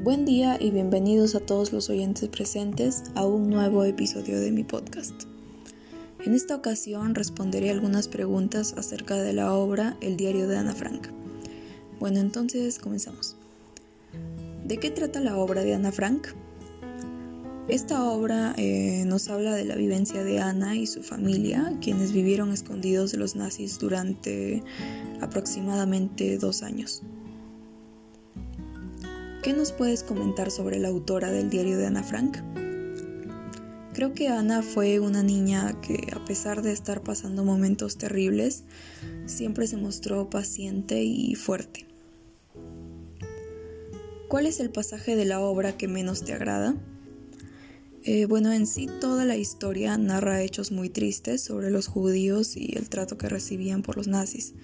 Buen día y bienvenidos a todos los oyentes presentes a un nuevo episodio de mi podcast. En esta ocasión responderé algunas preguntas acerca de la obra El diario de Ana Frank. Bueno, entonces comenzamos. ¿De qué trata la obra de Ana Frank? Esta obra eh, nos habla de la vivencia de Ana y su familia, quienes vivieron escondidos de los nazis durante aproximadamente dos años. ¿Qué nos puedes comentar sobre la autora del diario de Ana Frank? Creo que Ana fue una niña que, a pesar de estar pasando momentos terribles, siempre se mostró paciente y fuerte. ¿Cuál es el pasaje de la obra que menos te agrada? Eh, bueno, en sí toda la historia narra hechos muy tristes sobre los judíos y el trato que recibían por los nazis.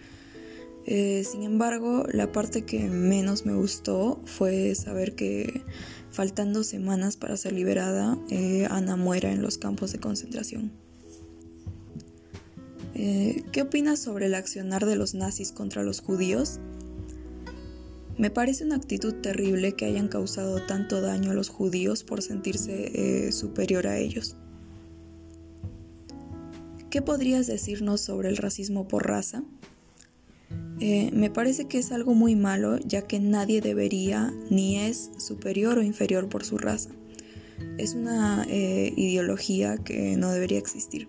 Eh, sin embargo, la parte que menos me gustó fue saber que faltando semanas para ser liberada, eh, Ana muera en los campos de concentración. Eh, ¿Qué opinas sobre el accionar de los nazis contra los judíos? Me parece una actitud terrible que hayan causado tanto daño a los judíos por sentirse superior a ellos. ¿Qué podrías decirnos sobre el racismo por raza? Eh, me parece que es algo muy malo ya que nadie debería ni es superior o inferior por su raza. Es una eh, ideología que no debería existir.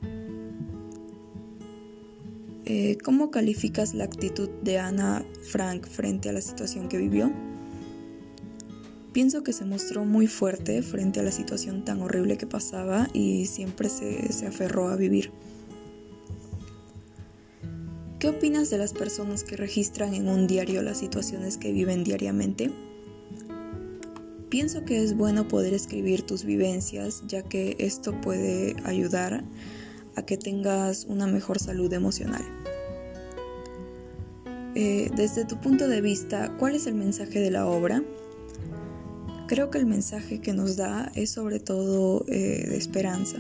Eh, ¿Cómo calificas la actitud de Ana Frank frente a la situación que vivió? Pienso que se mostró muy fuerte frente a la situación tan horrible que pasaba y siempre se aferró a vivir. ¿Qué opinas de las personas que registran en un diario las situaciones que viven diariamente? Pienso que es bueno poder escribir tus vivencias ya que esto puede ayudar a que tengas una mejor salud emocional. Eh, desde tu punto de vista, ¿cuál es el mensaje de la obra? Creo que el mensaje que nos da es sobre todo eh, de esperanza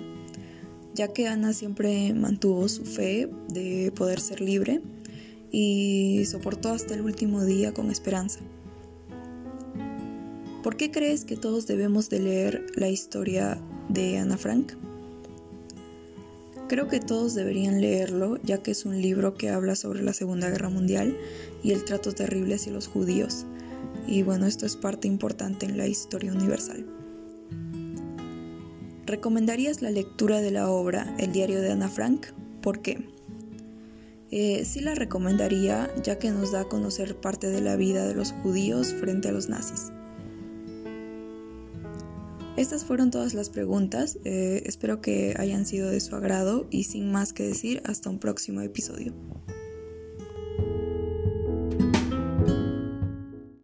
ya que Ana siempre mantuvo su fe de poder ser libre y soportó hasta el último día con esperanza. ¿Por qué crees que todos debemos de leer la historia de Ana Frank? Creo que todos deberían leerlo, ya que es un libro que habla sobre la Segunda Guerra Mundial y el trato terrible hacia los judíos. Y bueno, esto es parte importante en la historia universal. ¿Recomendarías la lectura de la obra El diario de Ana Frank? ¿Por qué? Eh, sí la recomendaría ya que nos da a conocer parte de la vida de los judíos frente a los nazis. Estas fueron todas las preguntas, eh, espero que hayan sido de su agrado y sin más que decir, hasta un próximo episodio.